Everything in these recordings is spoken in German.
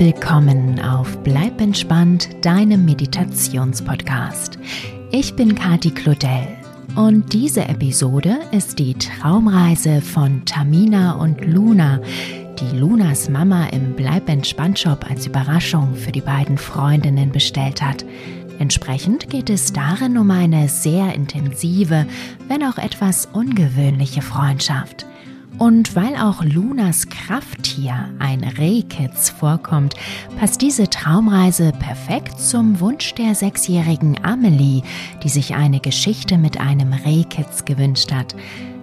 willkommen auf Bleib entspannt, deinem Meditationspodcast. Ich bin Kati Claudel und diese Episode ist die Traumreise von Tamina und Luna, die Lunas Mama im Bleib entspannt Shop als Überraschung für die beiden Freundinnen bestellt hat. Entsprechend geht es darin um eine sehr intensive, wenn auch etwas ungewöhnliche Freundschaft. Und weil auch Lunas Krafttier, ein Rehkitz, vorkommt, passt diese Traumreise perfekt zum Wunsch der sechsjährigen Amelie, die sich eine Geschichte mit einem Rehkitz gewünscht hat.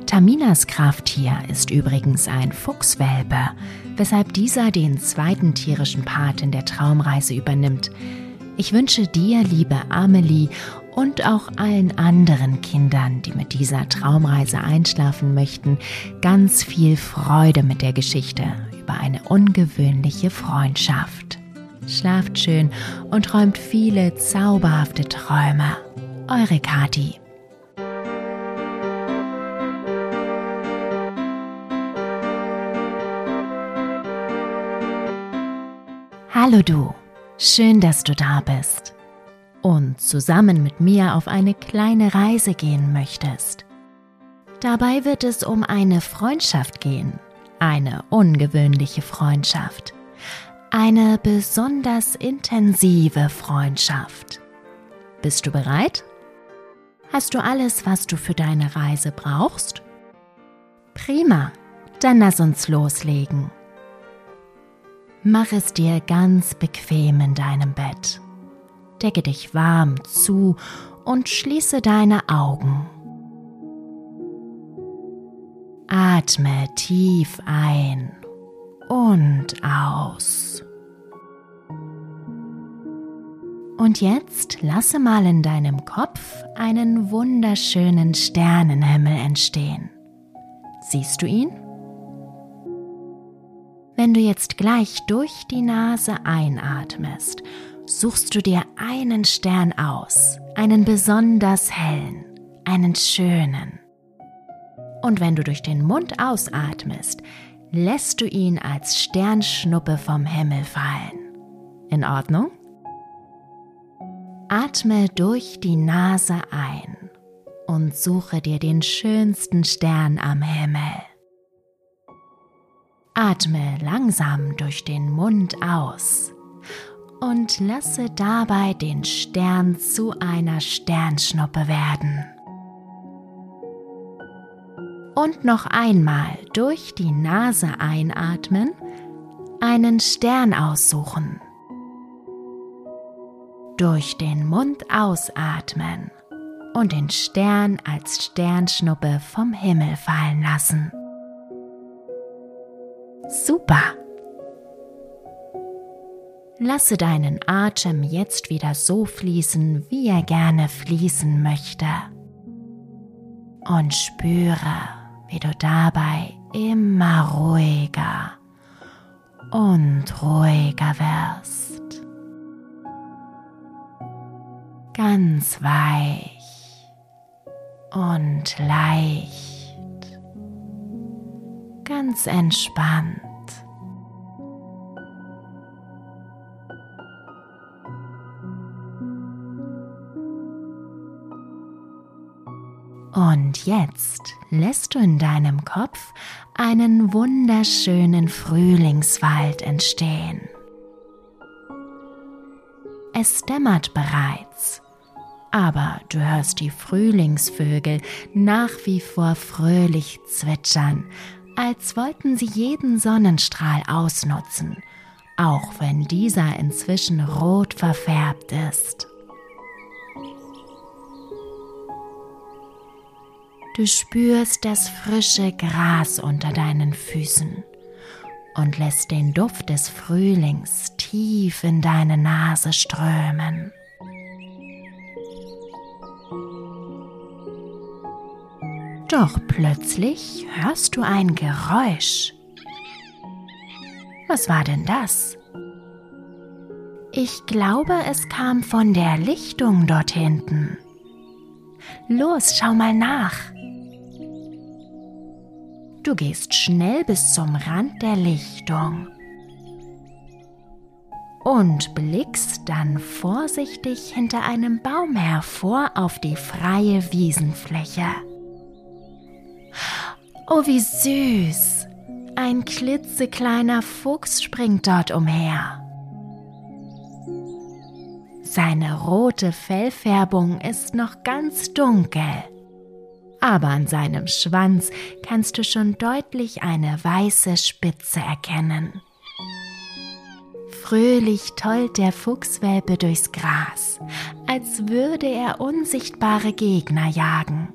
Taminas Krafttier ist übrigens ein Fuchswelpe, weshalb dieser den zweiten tierischen Part in der Traumreise übernimmt. Ich wünsche dir, liebe Amelie, und auch allen anderen Kindern, die mit dieser Traumreise einschlafen möchten, ganz viel Freude mit der Geschichte über eine ungewöhnliche Freundschaft. Schlaft schön und träumt viele zauberhafte Träume. Eure Kati. Hallo du, schön, dass du da bist und zusammen mit mir auf eine kleine Reise gehen möchtest. Dabei wird es um eine Freundschaft gehen, eine ungewöhnliche Freundschaft, eine besonders intensive Freundschaft. Bist du bereit? Hast du alles, was du für deine Reise brauchst? Prima, dann lass uns loslegen. Mach es dir ganz bequem in deinem Bett decke dich warm zu und schließe deine Augen. Atme tief ein und aus. Und jetzt lasse mal in deinem Kopf einen wunderschönen Sternenhimmel entstehen. Siehst du ihn? Wenn du jetzt gleich durch die Nase einatmest suchst du dir einen Stern aus, einen besonders hellen, einen schönen. Und wenn du durch den Mund ausatmest, lässt du ihn als Sternschnuppe vom Himmel fallen. In Ordnung? Atme durch die Nase ein und suche dir den schönsten Stern am Himmel. Atme langsam durch den Mund aus und lasse dabei den Stern zu einer Sternschnuppe werden. Und noch einmal durch die Nase einatmen, einen Stern aussuchen. Durch den Mund ausatmen und den Stern als Sternschnuppe vom Himmel fallen lassen. Super! Lasse deinen Atem jetzt wieder so fließen, wie er gerne fließen möchte. Und spüre, wie du dabei immer ruhiger und ruhiger wirst. Ganz weich und leicht, ganz entspannt. Und jetzt lässt du in deinem Kopf einen wunderschönen Frühlingswald entstehen. Es dämmert bereits, aber du hörst die Frühlingsvögel nach wie vor fröhlich zwitschern, als wollten sie jeden Sonnenstrahl ausnutzen, auch wenn dieser inzwischen rot verfärbt ist. Du spürst das frische Gras unter deinen Füßen und lässt den Duft des Frühlings tief in deine Nase strömen. Doch plötzlich hörst du ein Geräusch. Was war denn das? Ich glaube, es kam von der Lichtung dort hinten. Los, schau mal nach. Du gehst schnell bis zum Rand der Lichtung. und blickst dann vorsichtig hinter einem Baum hervor auf die freie Wiesenfläche. Oh, wie süß! Ein klitzekleiner Fuchs springt dort umher. Seine rote Fellfärbung ist noch ganz dunkel, aber an seinem Schwanz kannst du schon deutlich eine weiße Spitze erkennen. Fröhlich tollt der Fuchswelpe durchs Gras, als würde er unsichtbare Gegner jagen.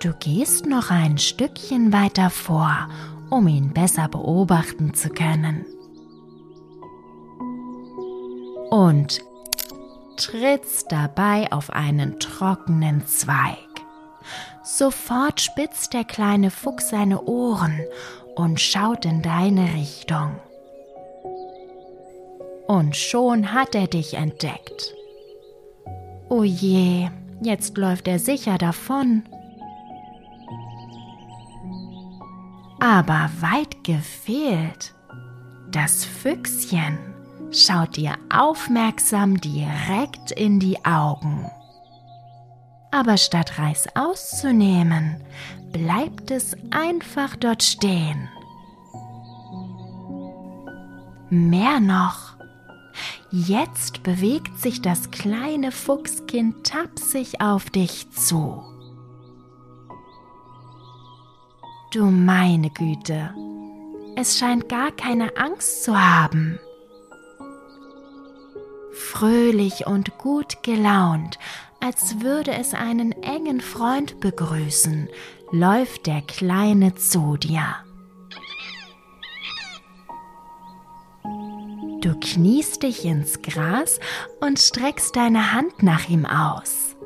Du gehst noch ein Stückchen weiter vor, um ihn besser beobachten zu können und trittst dabei auf einen trockenen Zweig. Sofort spitzt der kleine Fuchs seine Ohren und schaut in deine Richtung. Und schon hat er dich entdeckt. O je, jetzt läuft er sicher davon. Aber weit gefehlt. Das Füchschen schaut dir aufmerksam direkt in die Augen. Aber statt Reis auszunehmen, bleibt es einfach dort stehen. Mehr noch, jetzt bewegt sich das kleine Fuchskind tapsig auf dich zu. Du meine Güte, es scheint gar keine Angst zu haben. Fröhlich und gut gelaunt, als würde es einen engen Freund begrüßen, läuft der Kleine zu dir. Du kniest dich ins Gras und streckst deine Hand nach ihm aus.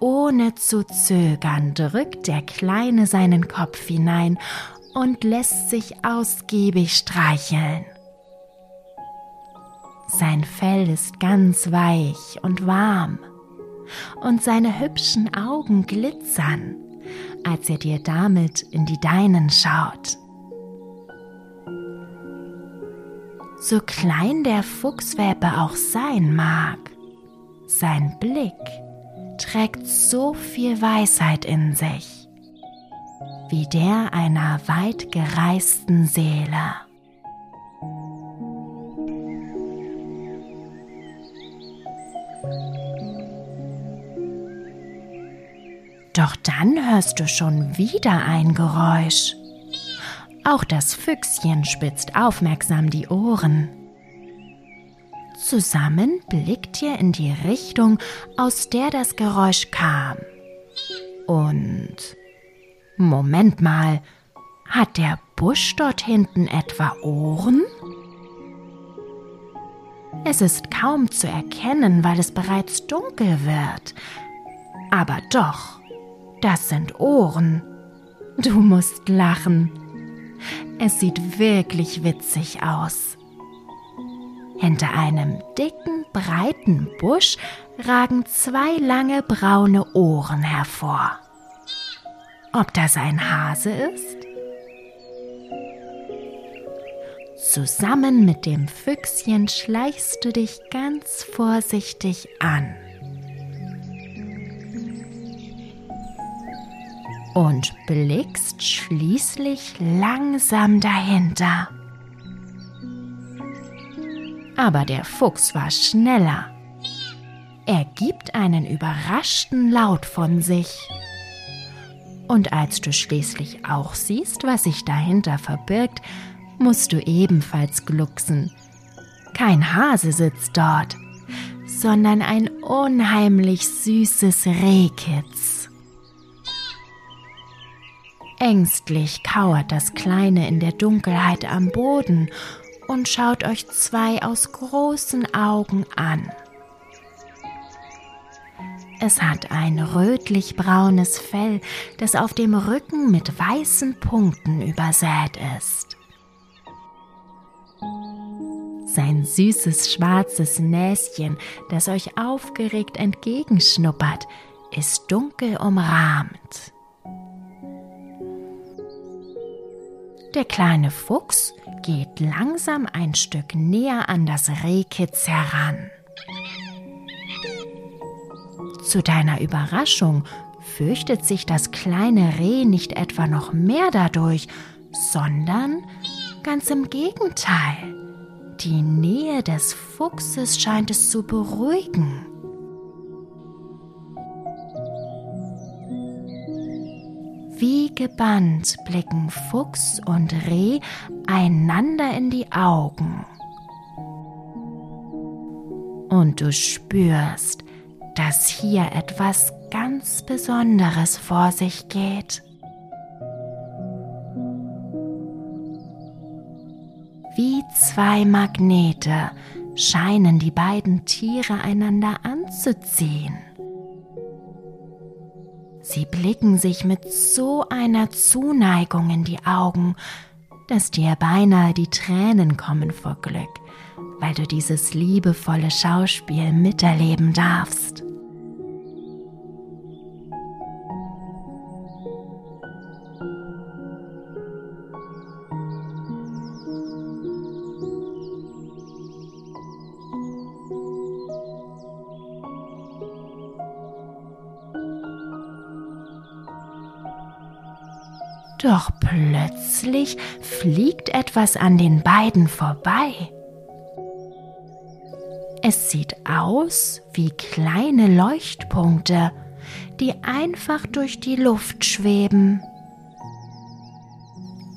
Ohne zu zögern drückt der Kleine seinen Kopf hinein und lässt sich ausgiebig streicheln. Sein Fell ist ganz weich und warm und seine hübschen Augen glitzern, als er dir damit in die deinen schaut. So klein der Fuchswelpe auch sein mag, sein Blick trägt so viel Weisheit in sich, wie der einer weit gereisten Seele. Doch dann hörst du schon wieder ein Geräusch. Auch das Füchschen spitzt aufmerksam die Ohren. Zusammen blickt ihr in die Richtung, aus der das Geräusch kam. Und Moment mal, hat der Busch dort hinten etwa Ohren? Es ist kaum zu erkennen, weil es bereits dunkel wird. Aber doch, das sind Ohren. Du musst lachen. Es sieht wirklich witzig aus. Hinter einem dicken, breiten Busch ragen zwei lange braune Ohren hervor. Ob das ein Hase ist? Zusammen mit dem Füchschen schleichst du dich ganz vorsichtig an. Und blickst schließlich langsam dahinter. Aber der Fuchs war schneller. Er gibt einen überraschten Laut von sich. Und als du schließlich auch siehst, was sich dahinter verbirgt, musst du ebenfalls glucksen. Kein Hase sitzt dort, sondern ein unheimlich süßes Rehkitz. Ängstlich kauert das Kleine in der Dunkelheit am Boden und schaut euch zwei aus großen Augen an. Es hat ein rötlich-braunes Fell, das auf dem Rücken mit weißen Punkten übersät ist. Sein süßes schwarzes Näschen, das euch aufgeregt entgegenschnuppert, ist dunkel umrahmt. Der kleine Fuchs geht langsam ein Stück näher an das Rehkitz heran. Zu deiner Überraschung fürchtet sich das kleine Reh nicht etwa noch mehr dadurch, sondern ganz im Gegenteil. Die Nähe des Fuchses scheint es zu beruhigen. Wie gebannt blicken Fuchs und Reh einander in die Augen. Und du spürst, dass hier etwas ganz Besonderes vor sich geht. Wie zwei Magnete scheinen die beiden Tiere einander anzuziehen. Sie blicken sich mit so einer Zuneigung in die Augen, dass dir beinahe die Tränen kommen vor Glück, weil du dieses liebevolle Schauspiel miterleben darfst. Doch plötzlich fliegt etwas an den beiden vorbei. Es sieht aus wie kleine Leuchtpunkte, die einfach durch die Luft schweben.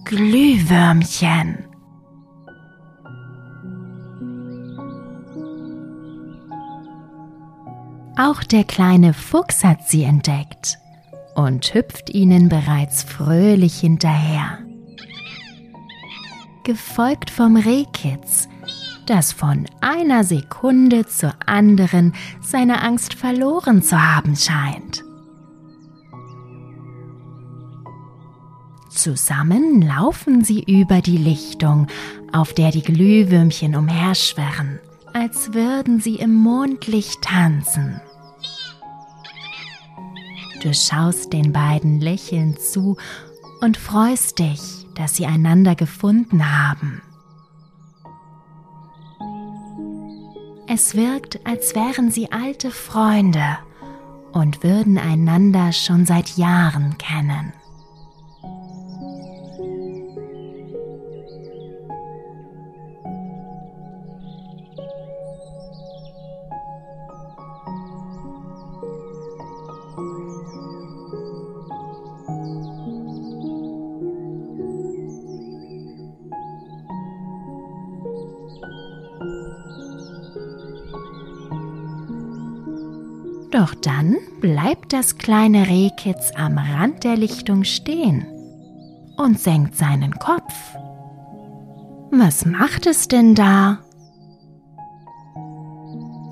Glühwürmchen. Auch der kleine Fuchs hat sie entdeckt und hüpft ihnen bereits fröhlich hinterher. Gefolgt vom Rehkitz, das von einer Sekunde zur anderen seine Angst verloren zu haben scheint. Zusammen laufen sie über die Lichtung, auf der die Glühwürmchen umherschwirren, als würden sie im Mondlicht tanzen. Du schaust den beiden lächelnd zu und freust dich, dass sie einander gefunden haben. Es wirkt, als wären sie alte Freunde und würden einander schon seit Jahren kennen. Doch dann bleibt das kleine Rehkitz am Rand der Lichtung stehen und senkt seinen Kopf. Was macht es denn da?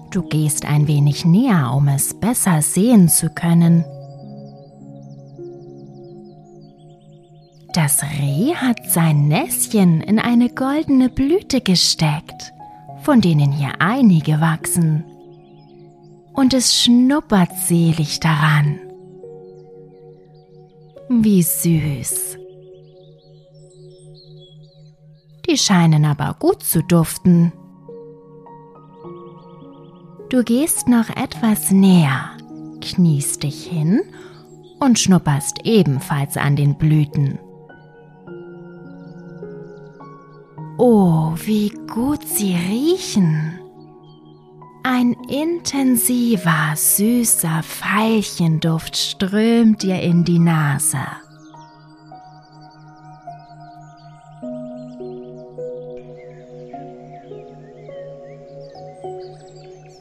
Du gehst ein wenig näher, um es besser sehen zu können. Das Reh hat sein Näschen in eine goldene Blüte gesteckt, von denen hier einige wachsen und es schnuppert selig daran. Wie süß. Die scheinen aber gut zu duften. Du gehst noch etwas näher, kniest dich hin und schnupperst ebenfalls an den Blüten. Oh, wie gut sie riechen. Ein intensiver, süßer Veilchenduft strömt dir in die Nase.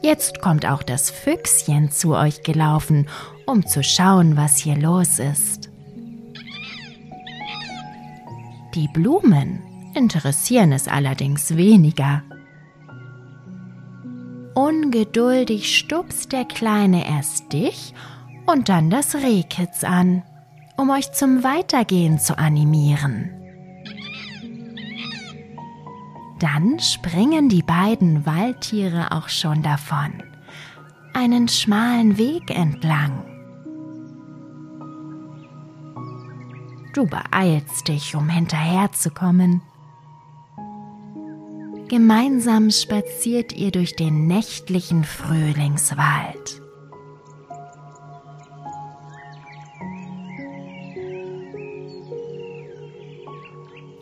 Jetzt kommt auch das Füchschen zu euch gelaufen, um zu schauen, was hier los ist. Die Blumen interessieren es allerdings weniger. Ungeduldig stupst der Kleine erst dich und dann das Rehkitz an, um euch zum Weitergehen zu animieren. Dann springen die beiden Waldtiere auch schon davon, einen schmalen Weg entlang. Du beeilst dich, um hinterherzukommen. Gemeinsam spaziert ihr durch den nächtlichen Frühlingswald.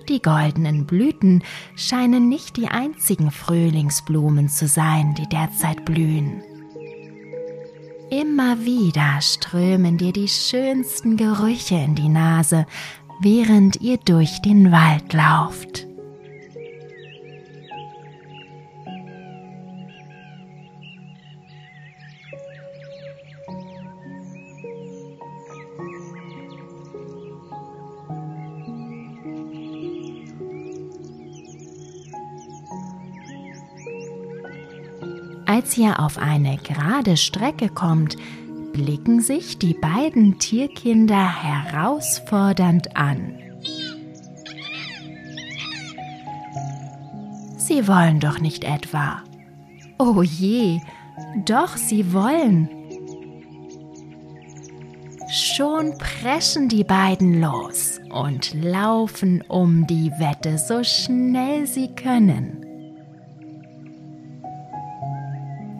Die goldenen Blüten scheinen nicht die einzigen Frühlingsblumen zu sein, die derzeit blühen. Immer wieder strömen dir die schönsten Gerüche in die Nase, während ihr durch den Wald lauft. Als ihr auf eine gerade Strecke kommt, blicken sich die beiden Tierkinder herausfordernd an. Sie wollen doch nicht etwa. Oh je, doch sie wollen. Schon preschen die beiden los und laufen um die Wette so schnell sie können.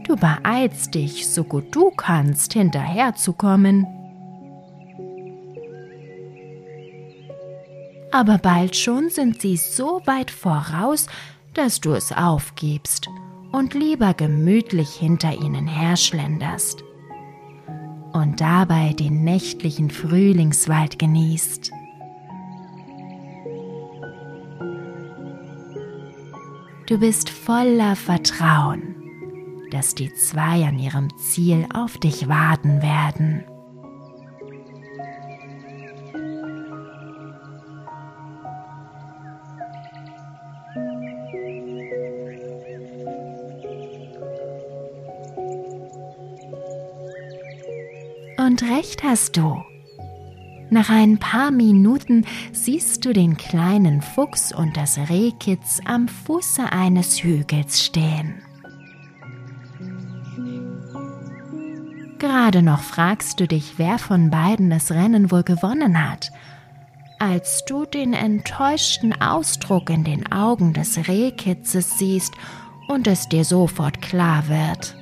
Du beeilst dich, so gut du kannst, hinterherzukommen. Aber bald schon sind sie so weit voraus, dass du es aufgibst und lieber gemütlich hinter ihnen herschlenderst und dabei den nächtlichen Frühlingswald genießt. Du bist voller Vertrauen dass die zwei an ihrem Ziel auf dich warten werden. Und recht hast du. Nach ein paar Minuten siehst du den kleinen Fuchs und das Rehkitz am Fuße eines Hügels stehen. Gerade noch fragst du dich, wer von beiden das Rennen wohl gewonnen hat, als du den enttäuschten Ausdruck in den Augen des Rehkitzes siehst und es dir sofort klar wird.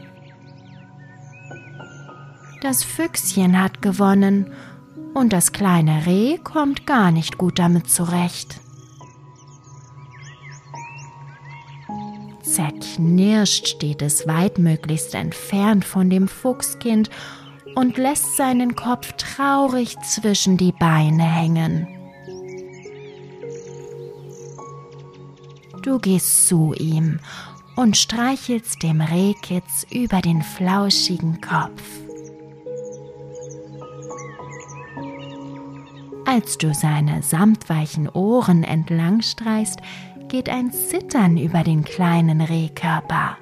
Das Füchschen hat gewonnen und das kleine Reh kommt gar nicht gut damit zurecht. Zerknirscht steht es weitmöglichst entfernt von dem Fuchskind und lässt seinen Kopf traurig zwischen die Beine hängen. Du gehst zu ihm und streichelst dem Rehkitz über den flauschigen Kopf. Als du seine samtweichen Ohren entlang streichst, geht ein Zittern über den kleinen Rehkörper.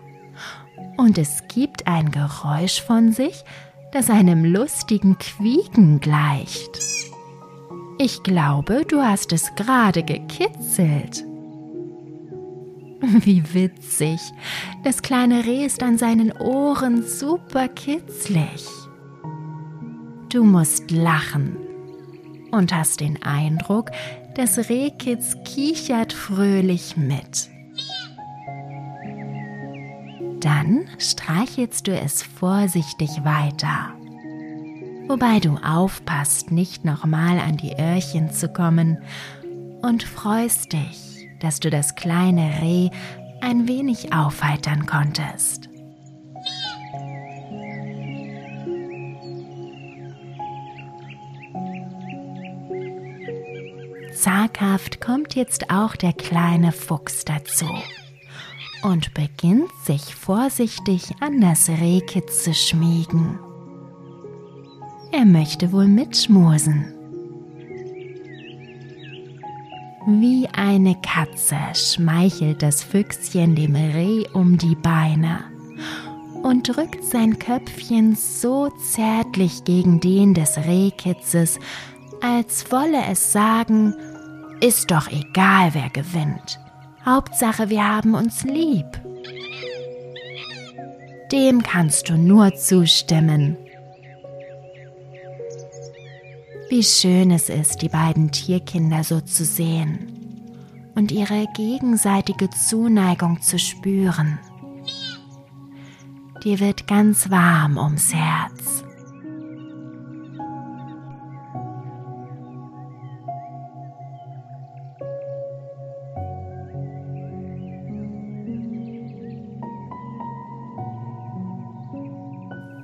Und es gibt ein Geräusch von sich, das einem lustigen Quieken gleicht. Ich glaube, du hast es gerade gekitzelt. Wie witzig. Das kleine Reh ist an seinen Ohren super kitzlig. Du musst lachen und hast den Eindruck, das Rehkitz kichert fröhlich mit. Dann streichelst du es vorsichtig weiter, wobei du aufpasst, nicht nochmal an die Öhrchen zu kommen und freust dich, dass du das kleine Reh ein wenig aufheitern konntest. Zaghaft kommt jetzt auch der kleine Fuchs dazu und beginnt sich vorsichtig an das Rehkitz zu schmiegen. Er möchte wohl mitschmusen. Wie eine Katze schmeichelt das Füchschen dem Reh um die Beine und drückt sein Köpfchen so zärtlich gegen den des Rehkitzes, als wolle es sagen, ist doch egal, wer gewinnt. Hauptsache, wir haben uns lieb. Dem kannst du nur zustimmen. Wie schön es ist, die beiden Tierkinder so zu sehen und ihre gegenseitige Zuneigung zu spüren. Dir wird ganz warm ums Herz.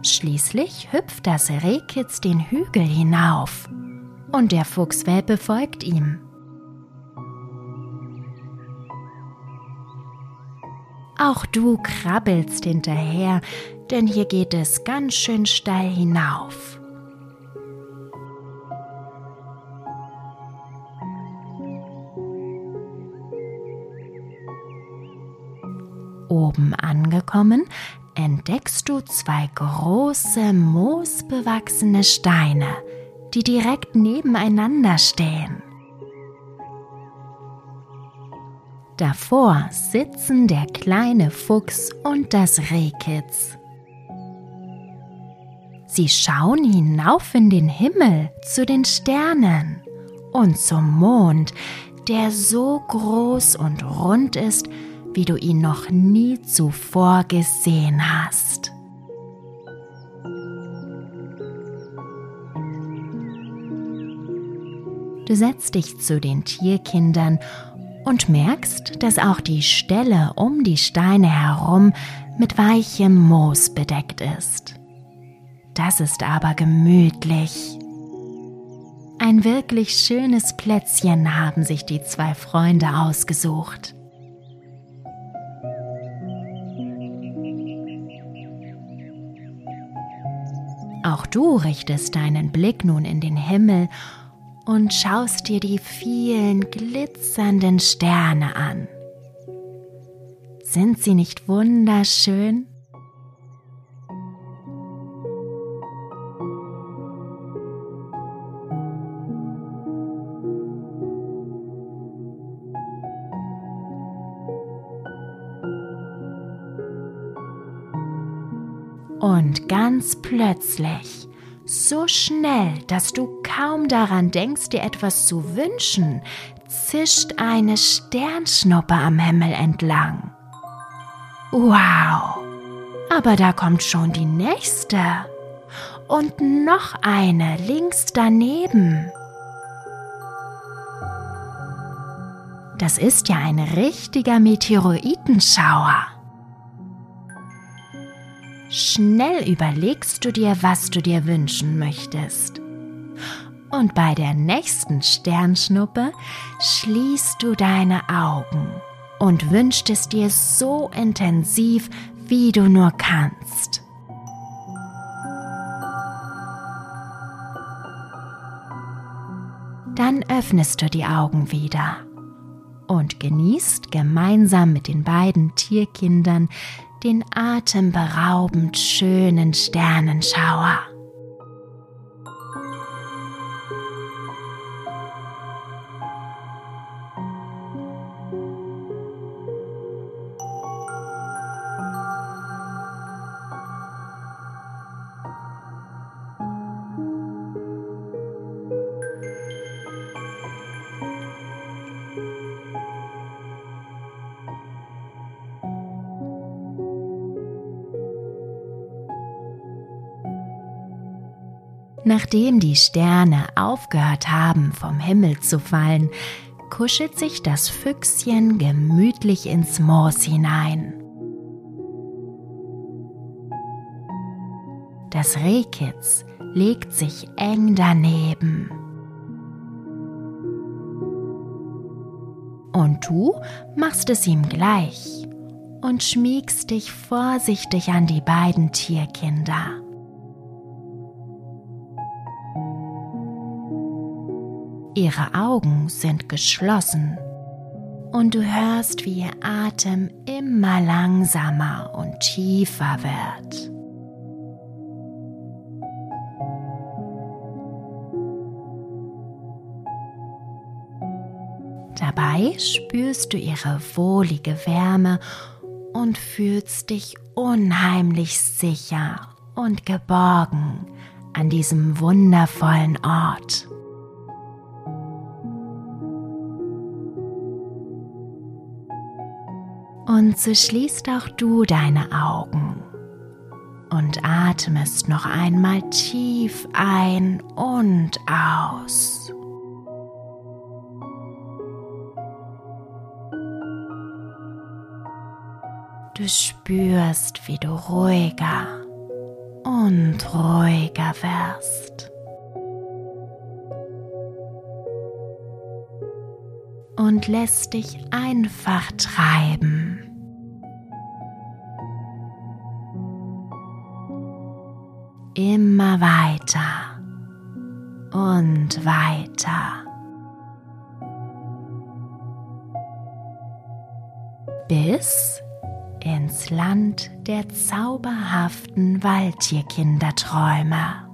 Schließlich hüpft das Rehkitz den Hügel hinauf und der Fuchswelpe folgt ihm. Auch du krabbelst hinterher, denn hier geht es ganz schön steil hinauf. Oben angekommen, entdeckst du zwei große, moosbewachsene Steine, die direkt nebeneinander stehen. Davor sitzen der kleine Fuchs und das Rehkitz. Sie schauen hinauf in den Himmel zu den Sternen und zum Mond, der so groß und rund ist, wie du ihn noch nie zuvor gesehen hast. Du setzt dich zu den Tierkindern und merkst, dass auch die Stelle um die Steine herum mit weichem Moos bedeckt ist. Das ist aber gemütlich. Ein wirklich schönes Plätzchen haben sich die zwei Freunde ausgesucht. Auch du richtest deinen Blick nun in den Himmel und schaust dir die vielen glitzernden Sterne an. Sind sie nicht wunderschön? Und ganz plötzlich so schnell, dass du kaum daran denkst, dir etwas zu wünschen, zischt eine Sternschnuppe am Himmel entlang. Wow! Aber da kommt schon die nächste. Und noch eine links daneben. Das ist ja ein richtiger Meteoritenschauer. Schnell überlegst du dir, was du dir wünschen möchtest. Und bei der nächsten Sternschnuppe schließt du deine Augen und wünschst es dir so intensiv, wie du nur kannst. Dann öffnest du die Augen wieder und genießt gemeinsam mit den beiden Tierkindern den atemberaubend schönen Sternenschauer. Nachdem die Sterne aufgehört haben, vom Himmel zu fallen, kuschelt sich das Füchschen gemütlich ins Moos hinein. Das Rehkitz legt sich eng daneben. Und du machst es ihm gleich und schmiegst dich vorsichtig an die beiden Tierkinder. Ihre Augen sind geschlossen und du hörst, wie ihr Atem immer langsamer und tiefer wird. Dabei spürst du ihre wohlige Wärme und fühlst dich unheimlich sicher und geborgen an diesem wundervollen Ort. Und so schließt auch du deine Augen und atmest noch einmal tief ein und aus. Du spürst, wie du ruhiger und ruhiger wirst. Und lässt dich einfach treiben. Immer weiter und weiter. Bis ins Land der zauberhaften Waldtierkinderträume.